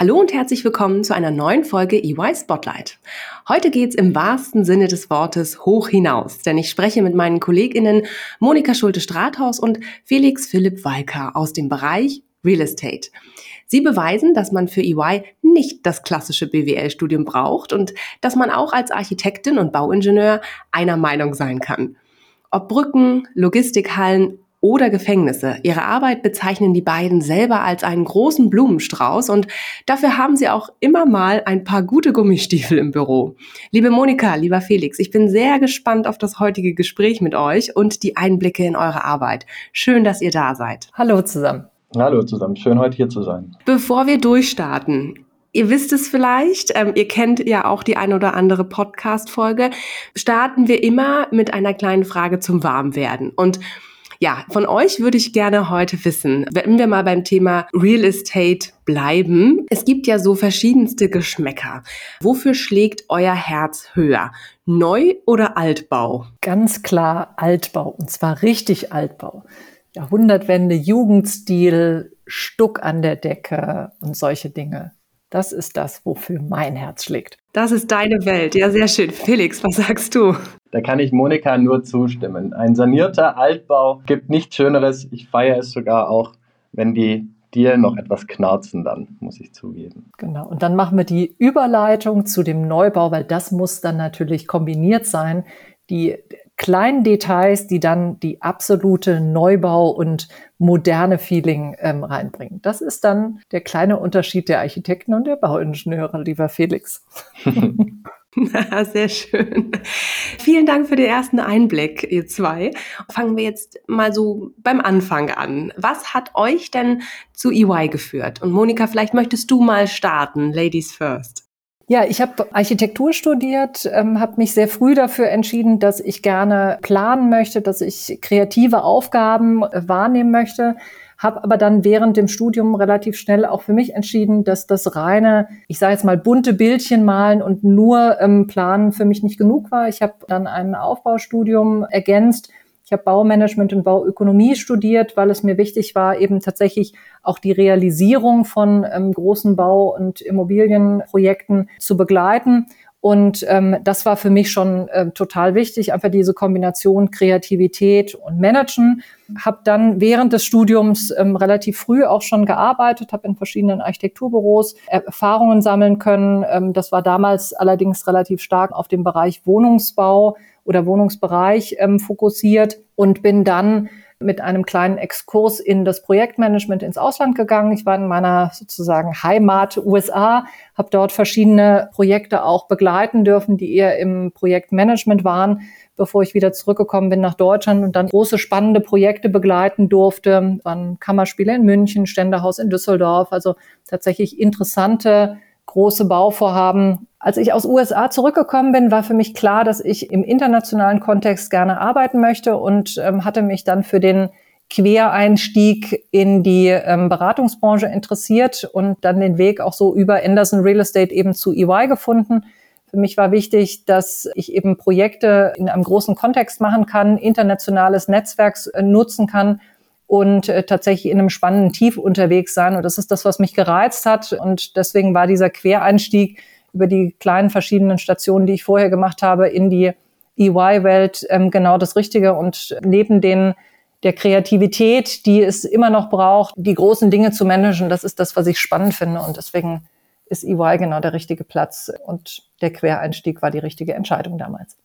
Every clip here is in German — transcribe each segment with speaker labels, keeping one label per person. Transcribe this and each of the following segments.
Speaker 1: Hallo und herzlich willkommen zu einer neuen Folge EY Spotlight. Heute geht's im wahrsten Sinne des Wortes hoch hinaus, denn ich spreche mit meinen KollegInnen Monika Schulte-Strathaus und Felix Philipp Walker aus dem Bereich Real Estate. Sie beweisen, dass man für EY nicht das klassische BWL-Studium braucht und dass man auch als Architektin und Bauingenieur einer Meinung sein kann. Ob Brücken, Logistikhallen oder Gefängnisse. Ihre Arbeit bezeichnen die beiden selber als einen großen Blumenstrauß und dafür haben sie auch immer mal ein paar gute Gummistiefel im Büro. Liebe Monika, lieber Felix, ich bin sehr gespannt auf das heutige Gespräch mit euch und die Einblicke in eure Arbeit. Schön, dass ihr da seid.
Speaker 2: Hallo zusammen.
Speaker 3: Hallo zusammen, schön heute hier zu sein.
Speaker 1: Bevor wir durchstarten, Ihr wisst es vielleicht, ähm, ihr kennt ja auch die ein oder andere Podcast-Folge, starten wir immer mit einer kleinen Frage zum Warmwerden. Und ja, von euch würde ich gerne heute wissen, wenn wir mal beim Thema Real Estate bleiben. Es gibt ja so verschiedenste Geschmäcker. Wofür schlägt euer Herz höher? Neu oder Altbau?
Speaker 2: Ganz klar Altbau und zwar richtig Altbau. Jahrhundertwende, Jugendstil, Stuck an der Decke und solche Dinge. Das ist das, wofür mein Herz schlägt.
Speaker 1: Das ist deine Welt. Ja, sehr schön. Felix, was sagst du?
Speaker 3: Da kann ich Monika nur zustimmen. Ein sanierter Altbau gibt nichts Schöneres. Ich feiere es sogar auch, wenn die Dielen noch etwas knarzen dann, muss ich zugeben.
Speaker 2: Genau. Und dann machen wir die Überleitung zu dem Neubau, weil das muss dann natürlich kombiniert sein. Die kleinen Details, die dann die absolute Neubau- und moderne Feeling ähm, reinbringen. Das ist dann der kleine Unterschied der Architekten und der Bauingenieure, lieber Felix.
Speaker 1: Sehr schön. Vielen Dank für den ersten Einblick, ihr zwei. Fangen wir jetzt mal so beim Anfang an. Was hat euch denn zu EY geführt? Und Monika, vielleicht möchtest du mal starten. Ladies first.
Speaker 2: Ja, ich habe Architektur studiert, ähm, habe mich sehr früh dafür entschieden, dass ich gerne planen möchte, dass ich kreative Aufgaben äh, wahrnehmen möchte habe aber dann während dem Studium relativ schnell auch für mich entschieden, dass das reine, ich sage jetzt mal bunte Bildchen malen und nur ähm, planen für mich nicht genug war. Ich habe dann ein Aufbaustudium ergänzt ich habe Baumanagement und Bauökonomie studiert, weil es mir wichtig war, eben tatsächlich auch die Realisierung von ähm, großen Bau- und Immobilienprojekten zu begleiten. Und ähm, das war für mich schon äh, total wichtig, einfach diese Kombination Kreativität und Managen. Habe dann während des Studiums ähm, relativ früh auch schon gearbeitet, habe in verschiedenen Architekturbüros Erfahrungen sammeln können. Ähm, das war damals allerdings relativ stark auf dem Bereich Wohnungsbau oder Wohnungsbereich ähm, fokussiert und bin dann mit einem kleinen Exkurs in das Projektmanagement ins Ausland gegangen. Ich war in meiner sozusagen Heimat USA, habe dort verschiedene Projekte auch begleiten dürfen, die eher im Projektmanagement waren, bevor ich wieder zurückgekommen bin nach Deutschland und dann große spannende Projekte begleiten durfte. Waren Kammerspiele in München, Ständehaus in Düsseldorf, also tatsächlich interessante große Bauvorhaben. Als ich aus USA zurückgekommen bin, war für mich klar, dass ich im internationalen Kontext gerne arbeiten möchte und ähm, hatte mich dann für den Quereinstieg in die ähm, Beratungsbranche interessiert und dann den Weg auch so über Anderson Real Estate eben zu EY gefunden. Für mich war wichtig, dass ich eben Projekte in einem großen Kontext machen kann, internationales Netzwerk äh, nutzen kann und äh, tatsächlich in einem spannenden Tief unterwegs sein. Und das ist das, was mich gereizt hat. Und deswegen war dieser Quereinstieg über die kleinen verschiedenen Stationen, die ich vorher gemacht habe, in die EY-Welt ähm, genau das Richtige. Und neben den der Kreativität, die es immer noch braucht, die großen Dinge zu managen, das ist das, was ich spannend finde. Und deswegen ist EY genau der richtige Platz. Und der Quereinstieg war die richtige Entscheidung damals.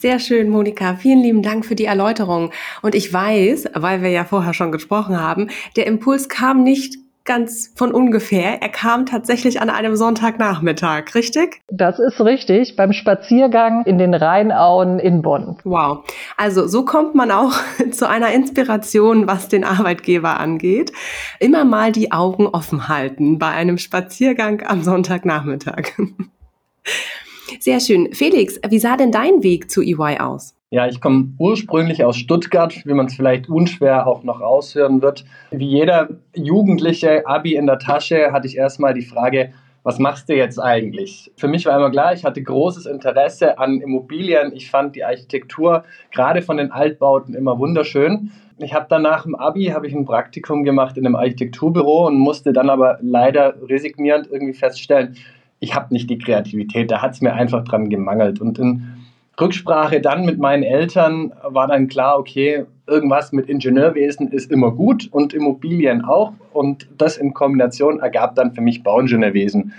Speaker 1: Sehr schön, Monika. Vielen lieben Dank für die Erläuterung. Und ich weiß, weil wir ja vorher schon gesprochen haben, der Impuls kam nicht ganz von ungefähr. Er kam tatsächlich an einem Sonntagnachmittag, richtig?
Speaker 2: Das ist richtig, beim Spaziergang in den Rheinauen in Bonn.
Speaker 1: Wow. Also so kommt man auch zu einer Inspiration, was den Arbeitgeber angeht. Immer mal die Augen offen halten bei einem Spaziergang am Sonntagnachmittag. Sehr schön. Felix, wie sah denn dein Weg zu EY aus?
Speaker 3: Ja, ich komme ursprünglich aus Stuttgart, wie man es vielleicht unschwer auch noch raushören wird. Wie jeder jugendliche Abi in der Tasche hatte ich erstmal die Frage, was machst du jetzt eigentlich? Für mich war immer klar, ich hatte großes Interesse an Immobilien. Ich fand die Architektur gerade von den Altbauten immer wunderschön. Ich habe dann nach dem Abi habe ich ein Praktikum gemacht in einem Architekturbüro und musste dann aber leider resignierend irgendwie feststellen, ich habe nicht die Kreativität. Da hat es mir einfach dran gemangelt. Und in Rücksprache dann mit meinen Eltern war dann klar, okay, irgendwas mit Ingenieurwesen ist immer gut und Immobilien auch. Und das in Kombination ergab dann für mich Bauingenieurwesen.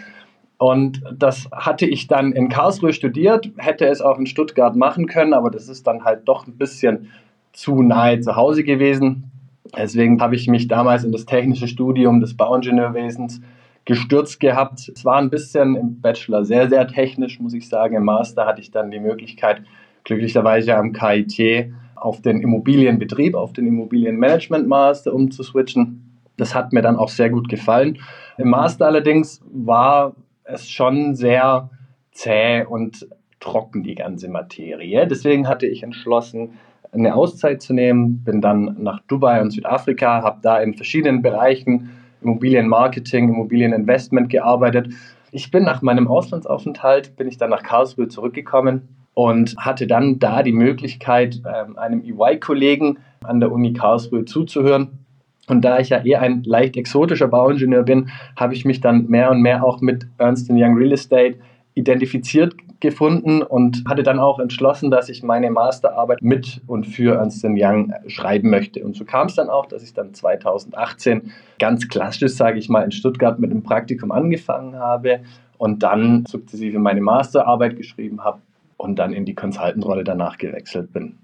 Speaker 3: Und das hatte ich dann in Karlsruhe studiert, hätte es auch in Stuttgart machen können, aber das ist dann halt doch ein bisschen zu nahe zu Hause gewesen. Deswegen habe ich mich damals in das technische Studium des Bauingenieurwesens gestürzt gehabt. Es war ein bisschen im Bachelor sehr, sehr technisch, muss ich sagen. Im Master hatte ich dann die Möglichkeit, glücklicherweise am KIT auf den Immobilienbetrieb, auf den Immobilienmanagement Master umzuswitchen. Das hat mir dann auch sehr gut gefallen. Im Master allerdings war es schon sehr zäh und trocken, die ganze Materie. Deswegen hatte ich entschlossen, eine Auszeit zu nehmen, bin dann nach Dubai und Südafrika, habe da in verschiedenen Bereichen Immobilienmarketing, Immobilieninvestment gearbeitet. Ich bin nach meinem Auslandsaufenthalt, bin ich dann nach Karlsruhe zurückgekommen und hatte dann da die Möglichkeit, ähm, einem EY-Kollegen an der Uni Karlsruhe zuzuhören. Und da ich ja eher ein leicht exotischer Bauingenieur bin, habe ich mich dann mehr und mehr auch mit Ernst Young Real Estate identifiziert gefunden und hatte dann auch entschlossen, dass ich meine Masterarbeit mit und für Ernst Young schreiben möchte. Und so kam es dann auch, dass ich dann 2018 ganz klassisch, sage ich mal, in Stuttgart mit einem Praktikum angefangen habe und dann sukzessive meine Masterarbeit geschrieben habe und dann in die Consultant-Rolle danach gewechselt bin.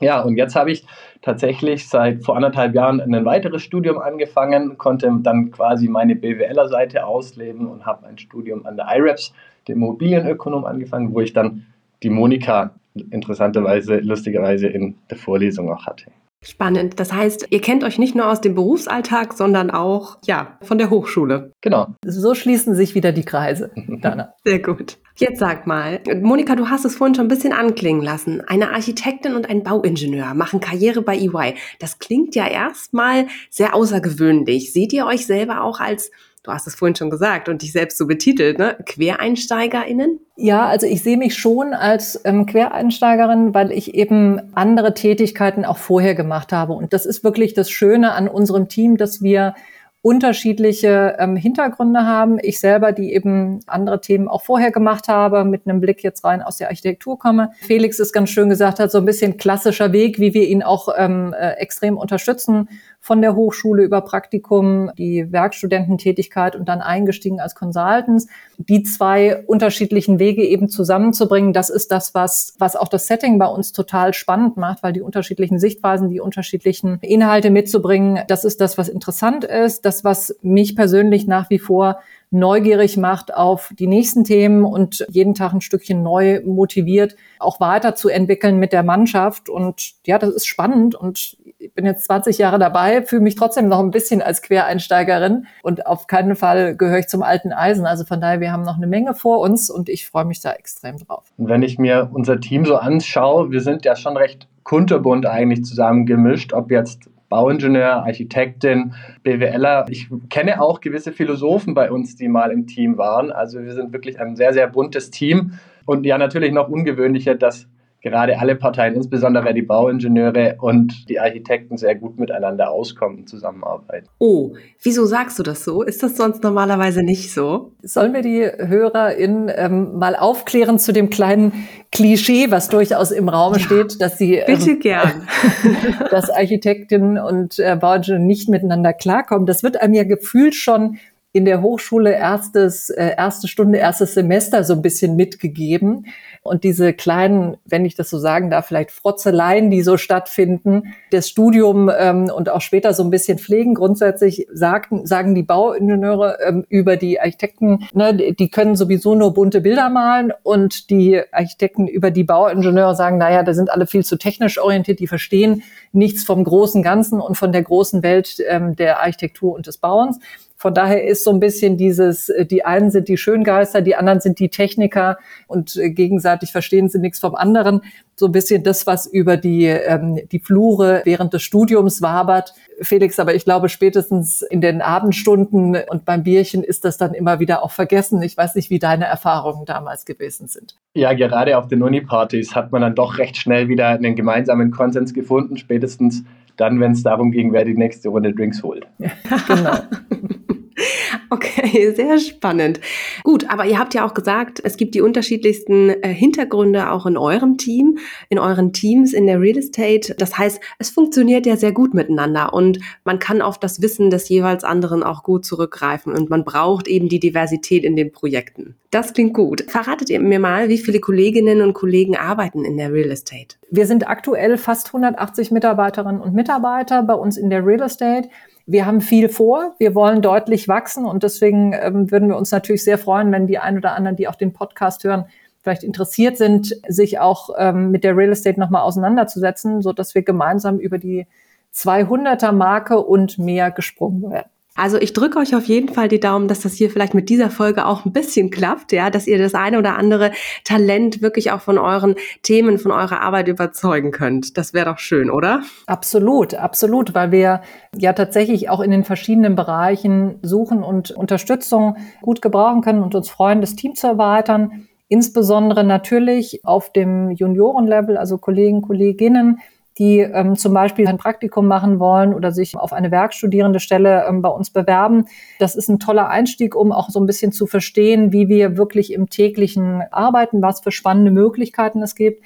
Speaker 3: Ja, und jetzt habe ich tatsächlich seit vor anderthalb Jahren ein weiteres Studium angefangen, konnte dann quasi meine BWLer-Seite ausleben und habe ein Studium an der IREPS dem Immobilienökonom angefangen, wo ich dann die Monika interessanterweise, lustigerweise in der Vorlesung auch hatte.
Speaker 1: Spannend. Das heißt, ihr kennt euch nicht nur aus dem Berufsalltag, sondern auch, ja, von der Hochschule.
Speaker 2: Genau. So schließen sich wieder die Kreise,
Speaker 1: Dana. Sehr gut. Jetzt sag mal, Monika, du hast es vorhin schon ein bisschen anklingen lassen. Eine Architektin und ein Bauingenieur machen Karriere bei EY. Das klingt ja erstmal sehr außergewöhnlich. Seht ihr euch selber auch als du hast es vorhin schon gesagt und dich selbst so betitelt, ne? QuereinsteigerInnen?
Speaker 2: Ja, also ich sehe mich schon als ähm, Quereinsteigerin, weil ich eben andere Tätigkeiten auch vorher gemacht habe. Und das ist wirklich das Schöne an unserem Team, dass wir unterschiedliche ähm, Hintergründe haben. Ich selber, die eben andere Themen auch vorher gemacht habe, mit einem Blick jetzt rein aus der Architektur komme. Felix ist ganz schön gesagt hat, so ein bisschen klassischer Weg, wie wir ihn auch ähm, äh, extrem unterstützen von der Hochschule über Praktikum, die Werkstudententätigkeit und dann eingestiegen als Consultants. Die zwei unterschiedlichen Wege eben zusammenzubringen, das ist das, was, was auch das Setting bei uns total spannend macht, weil die unterschiedlichen Sichtweisen, die unterschiedlichen Inhalte mitzubringen, das ist das, was interessant ist, das, was mich persönlich nach wie vor neugierig macht auf die nächsten Themen und jeden Tag ein Stückchen neu motiviert, auch weiterzuentwickeln mit der Mannschaft. Und ja, das ist spannend und ich bin jetzt 20 Jahre dabei, fühle mich trotzdem noch ein bisschen als Quereinsteigerin und auf keinen Fall gehöre ich zum alten Eisen. Also von daher, wir haben noch eine Menge vor uns und ich freue mich da extrem drauf.
Speaker 3: Und wenn ich mir unser Team so anschaue, wir sind ja schon recht kunterbunt eigentlich zusammengemischt, ob jetzt Bauingenieur, Architektin, BWLer. Ich kenne auch gewisse Philosophen bei uns, die mal im Team waren. Also wir sind wirklich ein sehr, sehr buntes Team. Und ja, natürlich noch ungewöhnlicher, dass gerade alle Parteien, insbesondere die Bauingenieure und die Architekten, sehr gut miteinander auskommen und zusammenarbeiten.
Speaker 1: Oh, wieso sagst du das so? Ist das sonst normalerweise nicht so?
Speaker 2: Sollen wir die HörerInnen ähm, mal aufklären zu dem kleinen Klischee, was durchaus im Raum ja, steht, dass sie
Speaker 1: bitte ähm, gern,
Speaker 2: dass Architektinnen und äh, Bauingenieure nicht miteinander klarkommen. Das wird einem ja gefühlt schon in der Hochschule erstes, äh, erste Stunde, erstes Semester so ein bisschen mitgegeben. Und diese kleinen, wenn ich das so sagen darf, vielleicht Frotzeleien, die so stattfinden, das Studium ähm, und auch später so ein bisschen pflegen. Grundsätzlich sagten, sagen die Bauingenieure ähm, über die Architekten, ne, die können sowieso nur bunte Bilder malen und die Architekten über die Bauingenieure sagen, naja, da sind alle viel zu technisch orientiert, die verstehen nichts vom großen Ganzen und von der großen Welt ähm, der Architektur und des Bauens. Von daher ist so ein bisschen dieses, äh, die einen sind die Schöngeister, die anderen sind die Techniker und äh, gegenseitig verstehen sie nichts vom anderen. So ein bisschen das, was über die, ähm, die Flure während des Studiums wabert. Felix, aber ich glaube, spätestens in den Abendstunden und beim Bierchen ist das dann immer wieder auch vergessen. Ich weiß nicht, wie deine Erfahrungen damals gewesen sind.
Speaker 3: Ja, gerade auf den Uni-Partys hat man dann doch recht schnell wieder einen gemeinsamen Konsens gefunden, spätestens dann, wenn es darum ging, wer die nächste Runde Drinks holt. Genau.
Speaker 1: Okay, sehr spannend. Gut, aber ihr habt ja auch gesagt, es gibt die unterschiedlichsten äh, Hintergründe auch in eurem Team, in euren Teams in der Real Estate. Das heißt, es funktioniert ja sehr gut miteinander und man kann auf das Wissen des jeweils anderen auch gut zurückgreifen und man braucht eben die Diversität in den Projekten. Das klingt gut. Verratet ihr mir mal, wie viele Kolleginnen und Kollegen arbeiten in der Real Estate?
Speaker 2: Wir sind aktuell fast 180 Mitarbeiterinnen und Mitarbeiter bei uns in der Real Estate. Wir haben viel vor, wir wollen deutlich wachsen und deswegen ähm, würden wir uns natürlich sehr freuen, wenn die ein oder anderen, die auch den Podcast hören, vielleicht interessiert sind, sich auch ähm, mit der Real Estate nochmal auseinanderzusetzen, so dass wir gemeinsam über die 200er Marke und mehr gesprungen werden.
Speaker 1: Also ich drücke euch auf jeden Fall die Daumen, dass das hier vielleicht mit dieser Folge auch ein bisschen klappt, ja, dass ihr das eine oder andere Talent wirklich auch von euren Themen, von eurer Arbeit überzeugen könnt. Das wäre doch schön, oder?
Speaker 2: Absolut, absolut, weil wir ja tatsächlich auch in den verschiedenen Bereichen suchen und Unterstützung gut gebrauchen können und uns freuen, das Team zu erweitern. Insbesondere natürlich auf dem Juniorenlevel, also Kollegen, Kolleginnen, die ähm, zum Beispiel ein Praktikum machen wollen oder sich auf eine werkstudierende Stelle ähm, bei uns bewerben. Das ist ein toller Einstieg, um auch so ein bisschen zu verstehen, wie wir wirklich im täglichen arbeiten, was für spannende Möglichkeiten es gibt.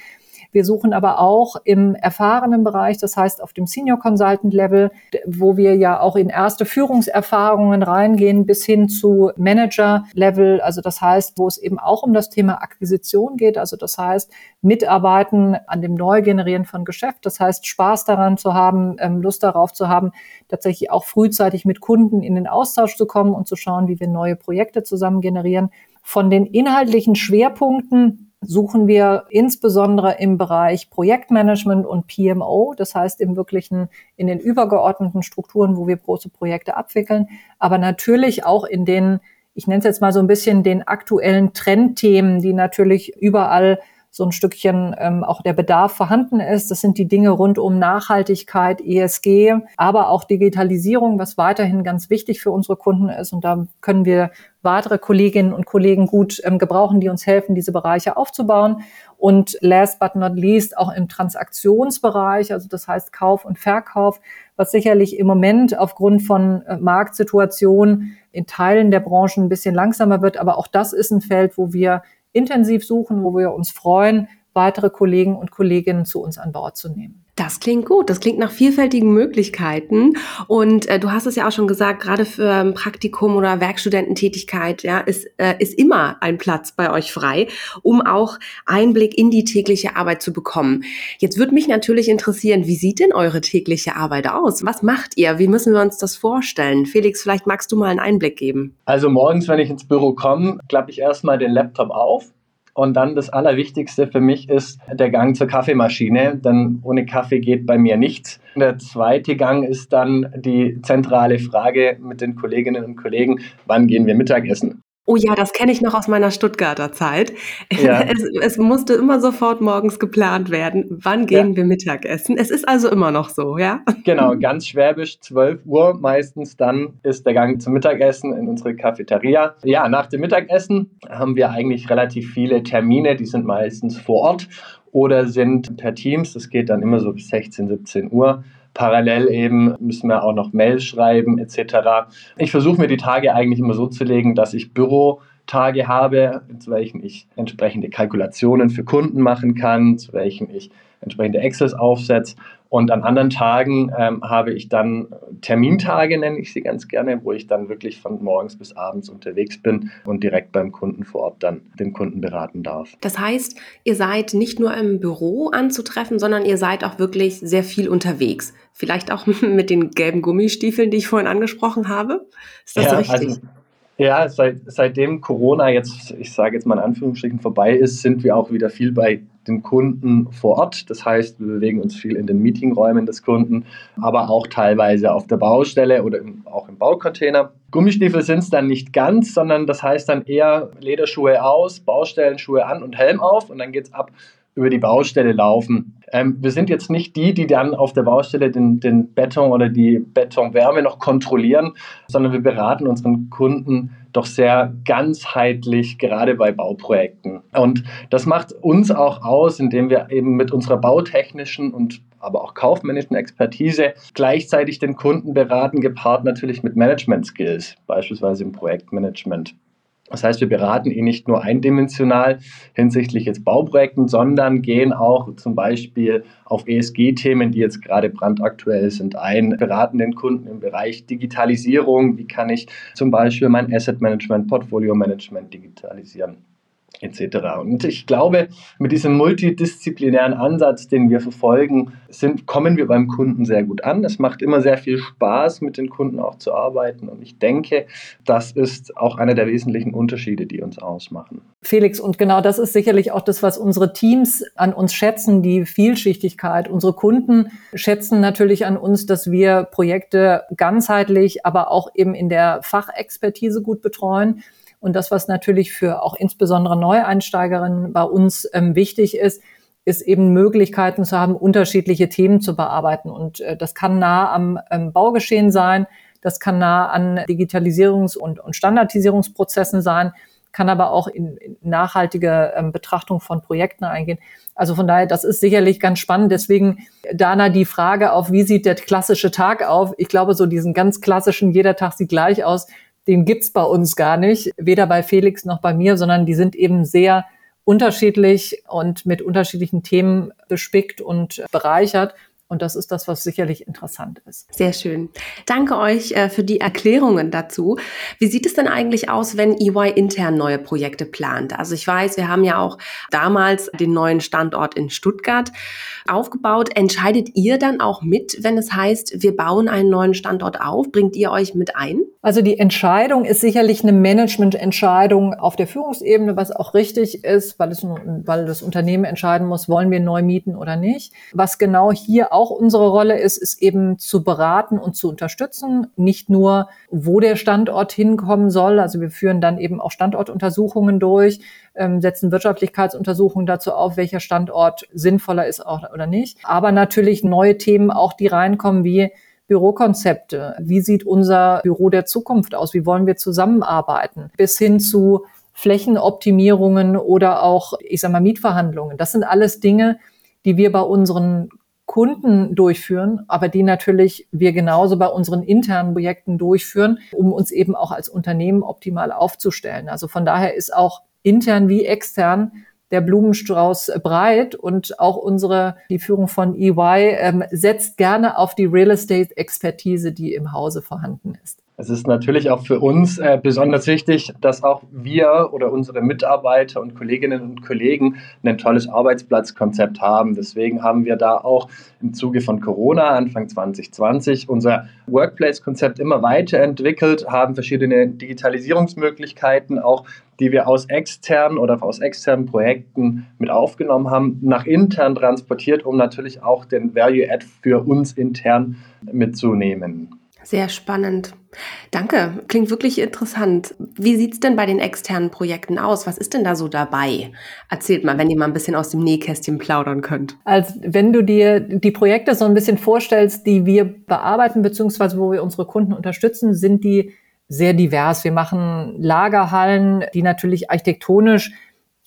Speaker 2: Wir suchen aber auch im erfahrenen Bereich, das heißt auf dem Senior Consultant Level, wo wir ja auch in erste Führungserfahrungen reingehen bis hin zu Manager Level. Also das heißt, wo es eben auch um das Thema Akquisition geht. Also das heißt, mitarbeiten an dem Neugenerieren von Geschäft. Das heißt, Spaß daran zu haben, ähm, Lust darauf zu haben, tatsächlich auch frühzeitig mit Kunden in den Austausch zu kommen und zu schauen, wie wir neue Projekte zusammen generieren. Von den inhaltlichen Schwerpunkten suchen wir insbesondere im Bereich Projektmanagement und PMO, das heißt im wirklichen, in den übergeordneten Strukturen, wo wir große Projekte abwickeln, aber natürlich auch in den, ich nenne es jetzt mal so ein bisschen den aktuellen Trendthemen, die natürlich überall so ein Stückchen ähm, auch der Bedarf vorhanden ist. Das sind die Dinge rund um Nachhaltigkeit, ESG, aber auch Digitalisierung, was weiterhin ganz wichtig für unsere Kunden ist. Und da können wir weitere Kolleginnen und Kollegen gut ähm, gebrauchen, die uns helfen, diese Bereiche aufzubauen. Und last but not least auch im Transaktionsbereich, also das heißt Kauf und Verkauf, was sicherlich im Moment aufgrund von äh, Marktsituationen in Teilen der Branchen ein bisschen langsamer wird. Aber auch das ist ein Feld, wo wir intensiv suchen, wo wir uns freuen, weitere Kollegen und Kolleginnen zu uns an Bord zu nehmen.
Speaker 1: Das klingt gut. Das klingt nach vielfältigen Möglichkeiten. Und äh, du hast es ja auch schon gesagt, gerade für ein Praktikum oder Werkstudententätigkeit, ja, ist, äh, ist immer ein Platz bei euch frei, um auch Einblick in die tägliche Arbeit zu bekommen. Jetzt würde mich natürlich interessieren, wie sieht denn eure tägliche Arbeit aus? Was macht ihr? Wie müssen wir uns das vorstellen? Felix, vielleicht magst du mal einen Einblick geben.
Speaker 3: Also morgens, wenn ich ins Büro komme, klappe ich erstmal den Laptop auf und dann das Allerwichtigste für mich ist der Gang zur Kaffeemaschine, denn ohne Kaffee geht bei mir nichts. Der zweite Gang ist dann die zentrale Frage mit den Kolleginnen und Kollegen, wann gehen wir Mittagessen?
Speaker 1: Oh ja, das kenne ich noch aus meiner Stuttgarter Zeit. Ja. Es, es, musste immer sofort morgens geplant werden, wann gehen ja. wir Mittagessen. Es ist also immer noch so, ja?
Speaker 3: Genau, ganz schwäbisch, 12 Uhr meistens, dann ist der Gang zum Mittagessen in unsere Cafeteria. Ja, nach dem Mittagessen haben wir eigentlich relativ viele Termine, die sind meistens vor Ort oder sind per Teams. Das geht dann immer so bis 16, 17 Uhr. Parallel eben müssen wir auch noch Mails schreiben etc. Ich versuche mir die Tage eigentlich immer so zu legen, dass ich Bürotage habe, zu welchen ich entsprechende Kalkulationen für Kunden machen kann, zu welchen ich entsprechende Excels aufsetze. Und an anderen Tagen ähm, habe ich dann Termintage, nenne ich sie ganz gerne, wo ich dann wirklich von morgens bis abends unterwegs bin und direkt beim Kunden vor Ort dann den Kunden beraten darf.
Speaker 1: Das heißt, ihr seid nicht nur im Büro anzutreffen, sondern ihr seid auch wirklich sehr viel unterwegs. Vielleicht auch mit den gelben Gummistiefeln, die ich vorhin angesprochen habe. Ist das ja, richtig? Also
Speaker 3: ja, seit, seitdem Corona jetzt, ich sage jetzt mal in Anführungsstrichen, vorbei ist, sind wir auch wieder viel bei den Kunden vor Ort. Das heißt, wir bewegen uns viel in den Meetingräumen des Kunden, aber auch teilweise auf der Baustelle oder im, auch im Baucontainer. Gummistiefel sind es dann nicht ganz, sondern das heißt dann eher Lederschuhe aus, Baustellenschuhe an und Helm auf und dann geht es ab über die Baustelle laufen. Ähm, wir sind jetzt nicht die, die dann auf der Baustelle den, den Beton oder die Betonwärme noch kontrollieren, sondern wir beraten unseren Kunden doch sehr ganzheitlich, gerade bei Bauprojekten. Und das macht uns auch aus, indem wir eben mit unserer bautechnischen und aber auch kaufmännischen Expertise gleichzeitig den Kunden beraten, gepaart natürlich mit Management-Skills, beispielsweise im Projektmanagement. Das heißt, wir beraten ihn nicht nur eindimensional hinsichtlich jetzt Bauprojekten, sondern gehen auch zum Beispiel auf ESG-Themen, die jetzt gerade brandaktuell sind, ein, beraten den Kunden im Bereich Digitalisierung. Wie kann ich zum Beispiel mein Asset Management, Portfolio Management digitalisieren? Etc. Und ich glaube, mit diesem multidisziplinären Ansatz, den wir verfolgen, sind, kommen wir beim Kunden sehr gut an. Es macht immer sehr viel Spaß, mit den Kunden auch zu arbeiten. Und ich denke, das ist auch einer der wesentlichen Unterschiede, die uns ausmachen.
Speaker 2: Felix, und genau das ist sicherlich auch das, was unsere Teams an uns schätzen, die Vielschichtigkeit. Unsere Kunden schätzen natürlich an uns, dass wir Projekte ganzheitlich, aber auch eben in der Fachexpertise gut betreuen. Und das, was natürlich für auch insbesondere Neueinsteigerinnen bei uns ähm, wichtig ist, ist eben Möglichkeiten zu haben, unterschiedliche Themen zu bearbeiten. Und äh, das kann nah am ähm, Baugeschehen sein, das kann nah an Digitalisierungs- und, und Standardisierungsprozessen sein, kann aber auch in, in nachhaltige ähm, Betrachtung von Projekten eingehen. Also von daher, das ist sicherlich ganz spannend. Deswegen, Dana, die Frage auf, wie sieht der klassische Tag auf? Ich glaube, so diesen ganz klassischen, jeder Tag sieht gleich aus, den gibt's bei uns gar nicht, weder bei Felix noch bei mir, sondern die sind eben sehr unterschiedlich und mit unterschiedlichen Themen bespickt und bereichert. Und das ist das, was sicherlich interessant ist.
Speaker 1: Sehr schön. Danke euch äh, für die Erklärungen dazu. Wie sieht es denn eigentlich aus, wenn EY intern neue Projekte plant? Also ich weiß, wir haben ja auch damals den neuen Standort in Stuttgart aufgebaut. Entscheidet ihr dann auch mit, wenn es heißt, wir bauen einen neuen Standort auf? Bringt ihr euch mit ein?
Speaker 2: Also die Entscheidung ist sicherlich eine Managemententscheidung auf der Führungsebene, was auch richtig ist, weil, es, weil das Unternehmen entscheiden muss, wollen wir neu mieten oder nicht. Was genau hier auch auch unsere Rolle ist, ist eben zu beraten und zu unterstützen. Nicht nur, wo der Standort hinkommen soll. Also wir führen dann eben auch Standortuntersuchungen durch, ähm, setzen Wirtschaftlichkeitsuntersuchungen dazu auf, welcher Standort sinnvoller ist oder nicht. Aber natürlich neue Themen auch, die reinkommen, wie Bürokonzepte. Wie sieht unser Büro der Zukunft aus? Wie wollen wir zusammenarbeiten? Bis hin zu Flächenoptimierungen oder auch, ich sag mal, Mietverhandlungen. Das sind alles Dinge, die wir bei unseren Kunden durchführen, aber die natürlich wir genauso bei unseren internen Projekten durchführen, um uns eben auch als Unternehmen optimal aufzustellen. Also von daher ist auch intern wie extern der Blumenstrauß breit und auch unsere, die Führung von EY ähm, setzt gerne auf die Real Estate Expertise, die im Hause vorhanden ist.
Speaker 3: Es ist natürlich auch für uns äh, besonders wichtig, dass auch wir oder unsere Mitarbeiter und Kolleginnen und Kollegen ein tolles Arbeitsplatzkonzept haben. Deswegen haben wir da auch im Zuge von Corona Anfang 2020 unser Workplace-Konzept immer weiterentwickelt, haben verschiedene Digitalisierungsmöglichkeiten auch die wir aus externen oder aus externen Projekten mit aufgenommen haben, nach intern transportiert, um natürlich auch den Value-Add für uns intern mitzunehmen.
Speaker 1: Sehr spannend. Danke, klingt wirklich interessant. Wie sieht es denn bei den externen Projekten aus? Was ist denn da so dabei? Erzählt mal, wenn ihr mal ein bisschen aus dem Nähkästchen plaudern könnt.
Speaker 2: Also wenn du dir die Projekte so ein bisschen vorstellst, die wir bearbeiten, beziehungsweise wo wir unsere Kunden unterstützen, sind die sehr divers. Wir machen Lagerhallen, die natürlich architektonisch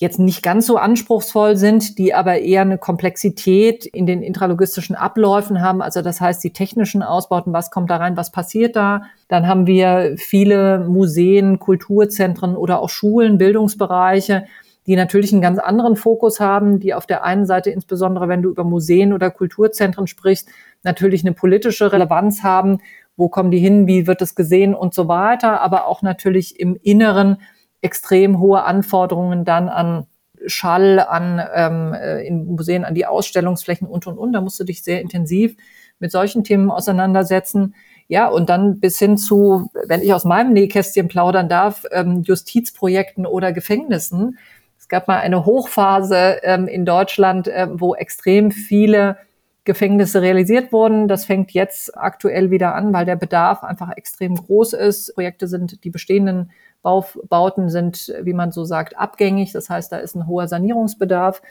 Speaker 2: jetzt nicht ganz so anspruchsvoll sind, die aber eher eine Komplexität in den intralogistischen Abläufen haben. Also das heißt, die technischen Ausbauten, was kommt da rein, was passiert da? Dann haben wir viele Museen, Kulturzentren oder auch Schulen, Bildungsbereiche, die natürlich einen ganz anderen Fokus haben, die auf der einen Seite insbesondere, wenn du über Museen oder Kulturzentren sprichst, natürlich eine politische Relevanz haben. Wo kommen die hin? Wie wird es gesehen und so weiter? Aber auch natürlich im Inneren extrem hohe Anforderungen dann an Schall, an ähm, äh, in Museen, an die Ausstellungsflächen und und und. Da musst du dich sehr intensiv mit solchen Themen auseinandersetzen. Ja, und dann bis hin zu, wenn ich aus meinem Nähkästchen plaudern darf, ähm, Justizprojekten oder Gefängnissen Es gab mal eine Hochphase ähm, in Deutschland, äh, wo extrem viele Gefängnisse realisiert wurden. Das fängt jetzt aktuell wieder an, weil der Bedarf einfach extrem groß ist. Projekte sind, die bestehenden Bauten sind, wie man so sagt, abgängig. Das heißt, da ist ein hoher Sanierungsbedarf.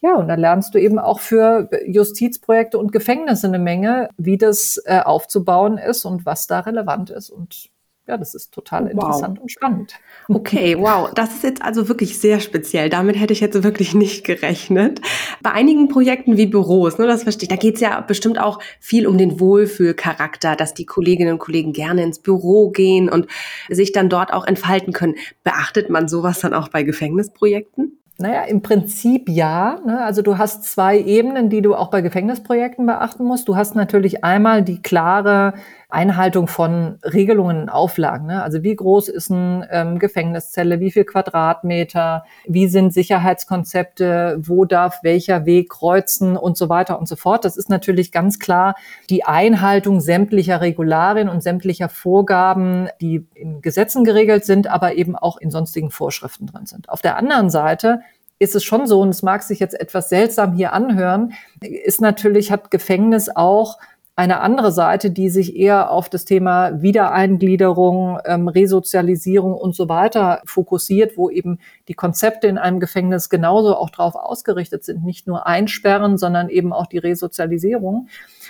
Speaker 2: Ja, und dann lernst du eben auch für Justizprojekte und Gefängnisse eine Menge, wie das äh, aufzubauen ist und was da relevant ist. Und ja, das ist total interessant wow. und spannend.
Speaker 1: Okay, wow. Das ist jetzt also wirklich sehr speziell. Damit hätte ich jetzt wirklich nicht gerechnet. Bei einigen Projekten wie Büros, ne, das verstehe ich, da geht es ja bestimmt auch viel um den Wohlfühlcharakter, dass die Kolleginnen und Kollegen gerne ins Büro gehen und sich dann dort auch entfalten können. Beachtet man sowas dann auch bei Gefängnisprojekten?
Speaker 2: Naja, im Prinzip ja. Ne? Also du hast zwei Ebenen, die du auch bei Gefängnisprojekten beachten musst. Du hast natürlich einmal die klare Einhaltung von Regelungen und Auflagen. Ne? Also wie groß ist eine ähm, Gefängniszelle, wie viel Quadratmeter, wie sind Sicherheitskonzepte, wo darf welcher Weg kreuzen und so weiter und so fort. Das ist natürlich ganz klar die Einhaltung sämtlicher Regularien und sämtlicher Vorgaben, die in Gesetzen geregelt sind, aber eben auch in sonstigen Vorschriften drin sind. Auf der anderen Seite ist es schon so, und es mag sich jetzt etwas seltsam hier anhören, ist natürlich, hat Gefängnis auch eine andere Seite, die sich eher auf das Thema Wiedereingliederung, ähm, Resozialisierung und so weiter fokussiert, wo eben die Konzepte in einem Gefängnis genauso auch darauf ausgerichtet sind, nicht nur einsperren, sondern eben auch die Resozialisierung.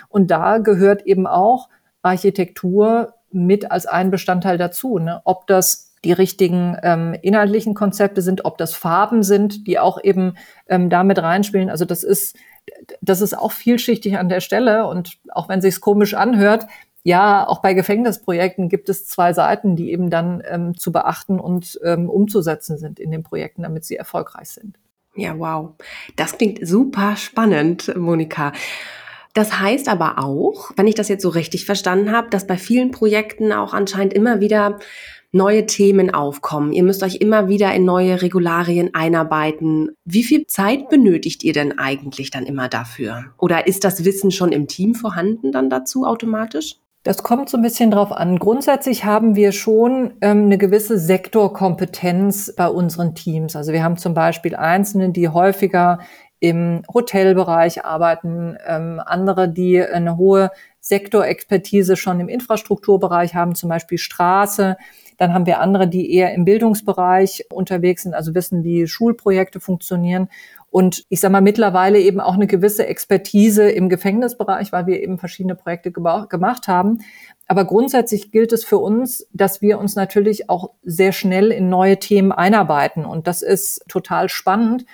Speaker 2: Und da gehört eben auch Architektur mit als ein Bestandteil dazu. Ne? Ob das die richtigen ähm, inhaltlichen Konzepte sind, ob das Farben sind, die auch eben ähm, damit reinspielen. Also das ist, das ist auch vielschichtig an der Stelle. Und auch wenn sich's komisch anhört, ja, auch bei Gefängnisprojekten gibt es zwei Seiten, die eben dann ähm, zu beachten und ähm, umzusetzen sind in den Projekten, damit sie erfolgreich sind.
Speaker 1: Ja, wow. Das klingt super spannend, Monika. Das heißt aber auch, wenn ich das jetzt so richtig verstanden habe, dass bei vielen Projekten auch anscheinend immer wieder neue Themen aufkommen. Ihr müsst euch immer wieder in neue Regularien einarbeiten. Wie viel Zeit benötigt ihr denn eigentlich dann immer dafür? Oder ist das Wissen schon im Team vorhanden dann dazu automatisch?
Speaker 2: Das kommt so ein bisschen drauf an. Grundsätzlich haben wir schon ähm, eine gewisse Sektorkompetenz bei unseren Teams. Also wir haben zum Beispiel Einzelne, die häufiger im Hotelbereich arbeiten, ähm, andere, die eine hohe Sektorexpertise schon im Infrastrukturbereich haben, zum Beispiel Straße. Dann haben wir andere, die eher im Bildungsbereich unterwegs sind, also wissen, wie Schulprojekte funktionieren. Und ich sage mal, mittlerweile eben auch eine gewisse Expertise im Gefängnisbereich, weil wir eben verschiedene Projekte gemacht haben. Aber grundsätzlich gilt es für uns, dass wir uns natürlich auch sehr schnell in neue Themen einarbeiten. Und das ist total spannend,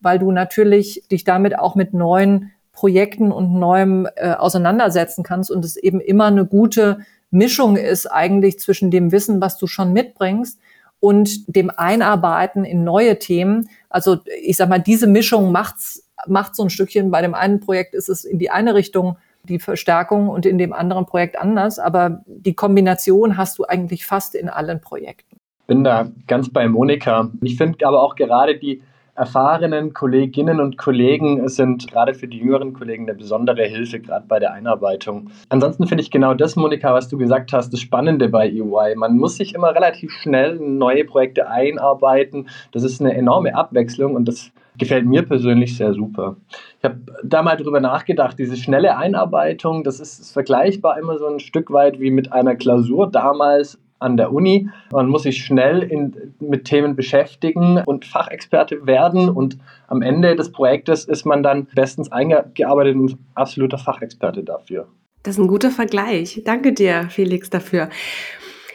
Speaker 2: weil du natürlich dich damit auch mit neuen Projekten und Neuem äh, auseinandersetzen kannst und es eben immer eine gute Mischung ist eigentlich zwischen dem Wissen, was du schon mitbringst und dem Einarbeiten in neue Themen. Also ich sag mal, diese Mischung macht's macht so ein Stückchen. Bei dem einen Projekt ist es in die eine Richtung die Verstärkung und in dem anderen Projekt anders. Aber die Kombination hast du eigentlich fast in allen Projekten.
Speaker 3: Bin da ganz bei Monika. Ich finde aber auch gerade die erfahrenen Kolleginnen und Kollegen sind gerade für die jüngeren Kollegen eine besondere Hilfe, gerade bei der Einarbeitung. Ansonsten finde ich genau das, Monika, was du gesagt hast, das Spannende bei EY. Man muss sich immer relativ schnell in neue Projekte einarbeiten. Das ist eine enorme Abwechslung und das gefällt mir persönlich sehr super. Ich habe da mal drüber nachgedacht, diese schnelle Einarbeitung, das ist vergleichbar immer so ein Stück weit wie mit einer Klausur damals an der Uni. Man muss sich schnell in, mit Themen beschäftigen und Fachexperte werden und am Ende des Projektes ist man dann bestens eingearbeitet und absoluter Fachexperte dafür.
Speaker 1: Das ist ein guter Vergleich. Danke dir, Felix, dafür.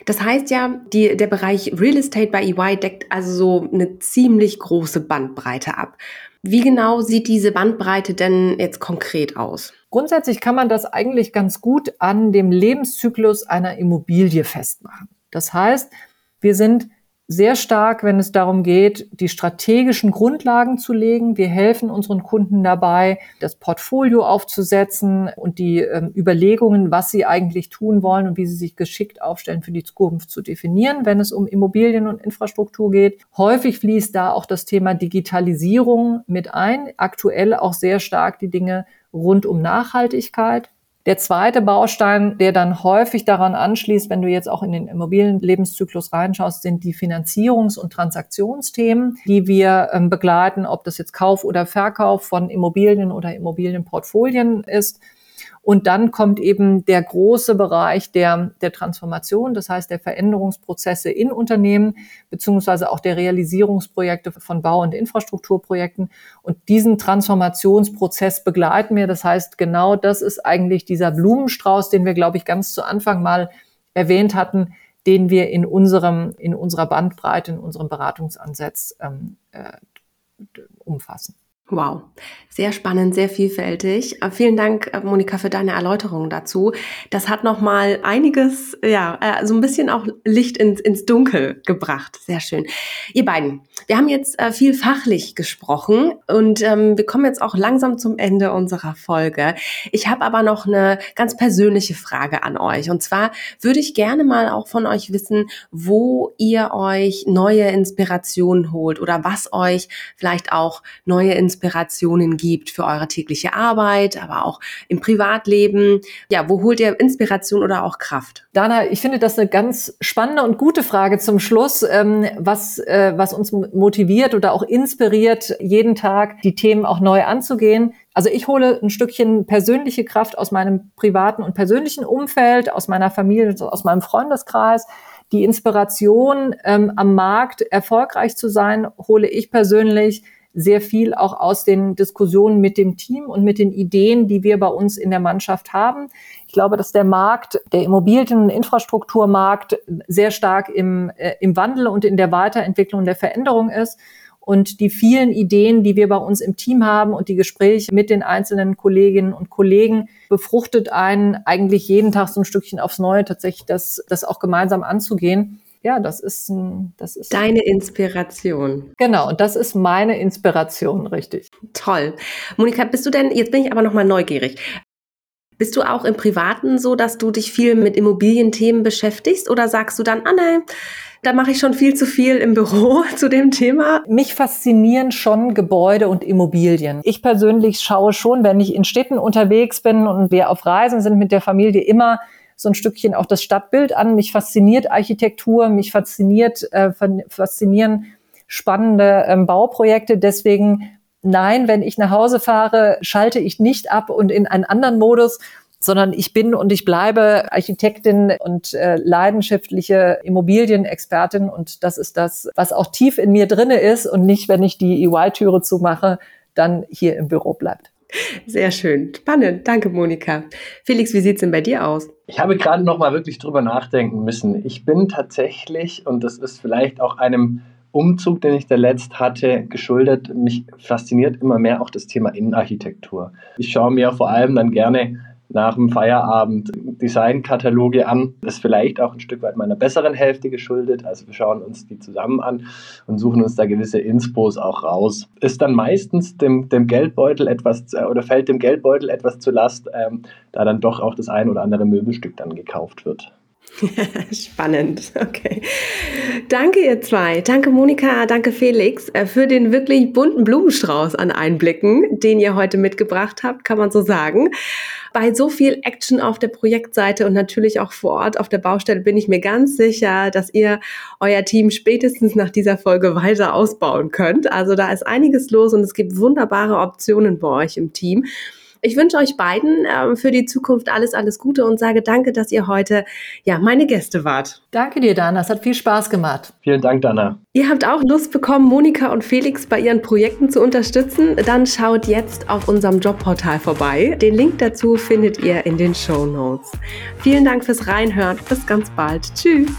Speaker 1: Das heißt ja, die, der Bereich Real Estate bei EY deckt also so eine ziemlich große Bandbreite ab. Wie genau sieht diese Bandbreite denn jetzt konkret aus?
Speaker 2: Grundsätzlich kann man das eigentlich ganz gut an dem Lebenszyklus einer Immobilie festmachen. Das heißt, wir sind sehr stark, wenn es darum geht, die strategischen Grundlagen zu legen. Wir helfen unseren Kunden dabei, das Portfolio aufzusetzen und die ähm, Überlegungen, was sie eigentlich tun wollen und wie sie sich geschickt aufstellen für die Zukunft zu definieren, wenn es um Immobilien und Infrastruktur geht. Häufig fließt da auch das Thema Digitalisierung mit ein. Aktuell auch sehr stark die Dinge rund um Nachhaltigkeit. Der zweite Baustein, der dann häufig daran anschließt, wenn du jetzt auch in den Immobilienlebenszyklus reinschaust, sind die Finanzierungs- und Transaktionsthemen, die wir ähm, begleiten, ob das jetzt Kauf oder Verkauf von Immobilien oder Immobilienportfolien ist. Und dann kommt eben der große Bereich der, der Transformation, das heißt der Veränderungsprozesse in Unternehmen, beziehungsweise auch der Realisierungsprojekte von Bau- und Infrastrukturprojekten. Und diesen Transformationsprozess begleiten wir. Das heißt, genau das ist eigentlich dieser Blumenstrauß, den wir, glaube ich, ganz zu Anfang mal erwähnt hatten, den wir in unserem, in unserer Bandbreite, in unserem Beratungsansatz ähm, äh, umfassen.
Speaker 1: Wow, sehr spannend, sehr vielfältig. Äh, vielen Dank, äh, Monika, für deine Erläuterungen dazu. Das hat noch mal einiges, ja, äh, so ein bisschen auch Licht ins, ins Dunkel gebracht. Sehr schön. Ihr beiden, wir haben jetzt viel fachlich gesprochen und ähm, wir kommen jetzt auch langsam zum Ende unserer Folge. Ich habe aber noch eine ganz persönliche Frage an euch. Und zwar würde ich gerne mal auch von euch wissen, wo ihr euch neue Inspirationen holt oder was euch vielleicht auch neue Inspirationen Inspirationen gibt für eure tägliche Arbeit, aber auch im Privatleben. Ja, wo holt ihr Inspiration oder auch Kraft?
Speaker 2: Dana, ich finde das eine ganz spannende und gute Frage zum Schluss, ähm, was, äh, was uns motiviert oder auch inspiriert, jeden Tag die Themen auch neu anzugehen. Also ich hole ein Stückchen persönliche Kraft aus meinem privaten und persönlichen Umfeld, aus meiner Familie, aus meinem Freundeskreis. Die Inspiration, ähm, am Markt erfolgreich zu sein, hole ich persönlich sehr viel auch aus den Diskussionen mit dem Team und mit den Ideen, die wir bei uns in der Mannschaft haben. Ich glaube, dass der Markt, der Immobilien- und Infrastrukturmarkt sehr stark im, äh, im Wandel und in der Weiterentwicklung und der Veränderung ist. Und die vielen Ideen, die wir bei uns im Team haben und die Gespräche mit den einzelnen Kolleginnen und Kollegen befruchtet einen eigentlich jeden Tag so ein Stückchen aufs Neue tatsächlich das, das auch gemeinsam anzugehen ja, das ist ein, das ist
Speaker 1: deine Inspiration.
Speaker 2: Genau, und das ist meine Inspiration, richtig.
Speaker 1: Toll. Monika, bist du denn, jetzt bin ich aber nochmal neugierig. Bist du auch im Privaten so, dass du dich viel mit Immobilienthemen beschäftigst oder sagst du dann, ah nein, da mache ich schon viel zu viel im Büro zu dem Thema?
Speaker 2: Mich faszinieren schon Gebäude und Immobilien. Ich persönlich schaue schon, wenn ich in Städten unterwegs bin und wir auf Reisen sind mit der Familie immer so ein Stückchen auch das Stadtbild an. Mich fasziniert Architektur, mich fasziniert, äh, faszinieren spannende ähm, Bauprojekte. Deswegen nein, wenn ich nach Hause fahre, schalte ich nicht ab und in einen anderen Modus, sondern ich bin und ich bleibe Architektin und äh, leidenschaftliche Immobilienexpertin und das ist das, was auch tief in mir drinne ist und nicht, wenn ich die EY-Türe zumache, dann hier im Büro bleibt.
Speaker 1: Sehr schön. Spannend. Danke, Monika. Felix, wie sieht es denn bei dir aus?
Speaker 3: Ich habe gerade noch mal wirklich drüber nachdenken müssen. Ich bin tatsächlich, und das ist vielleicht auch einem Umzug, den ich da letzt hatte, geschuldet, mich fasziniert immer mehr auch das Thema Innenarchitektur. Ich schaue mir vor allem dann gerne nach dem Feierabend Designkataloge an. Das ist vielleicht auch ein Stück weit meiner besseren Hälfte geschuldet. Also wir schauen uns die zusammen an und suchen uns da gewisse Inspos auch raus. Ist dann meistens dem, dem Geldbeutel etwas oder fällt dem Geldbeutel etwas zu Last, ähm, da dann doch auch das ein oder andere Möbelstück dann gekauft wird.
Speaker 1: Spannend, okay. Danke ihr zwei. Danke Monika, danke Felix äh, für den wirklich bunten Blumenstrauß an Einblicken, den ihr heute mitgebracht habt, kann man so sagen. Bei so viel Action auf der Projektseite und natürlich auch vor Ort auf der Baustelle bin ich mir ganz sicher, dass ihr euer Team spätestens nach dieser Folge weiter ausbauen könnt. Also da ist einiges los und es gibt wunderbare Optionen bei euch im Team. Ich wünsche euch beiden äh, für die Zukunft alles, alles Gute und sage danke, dass ihr heute ja meine Gäste wart.
Speaker 2: Danke dir, Dana. Es hat viel Spaß gemacht.
Speaker 3: Vielen Dank, Dana.
Speaker 1: Ihr habt auch Lust bekommen, Monika und Felix bei ihren Projekten zu unterstützen? Dann schaut jetzt auf unserem Jobportal vorbei. Den Link dazu findet ihr in den Show Notes. Vielen Dank fürs Reinhören. Bis ganz bald. Tschüss.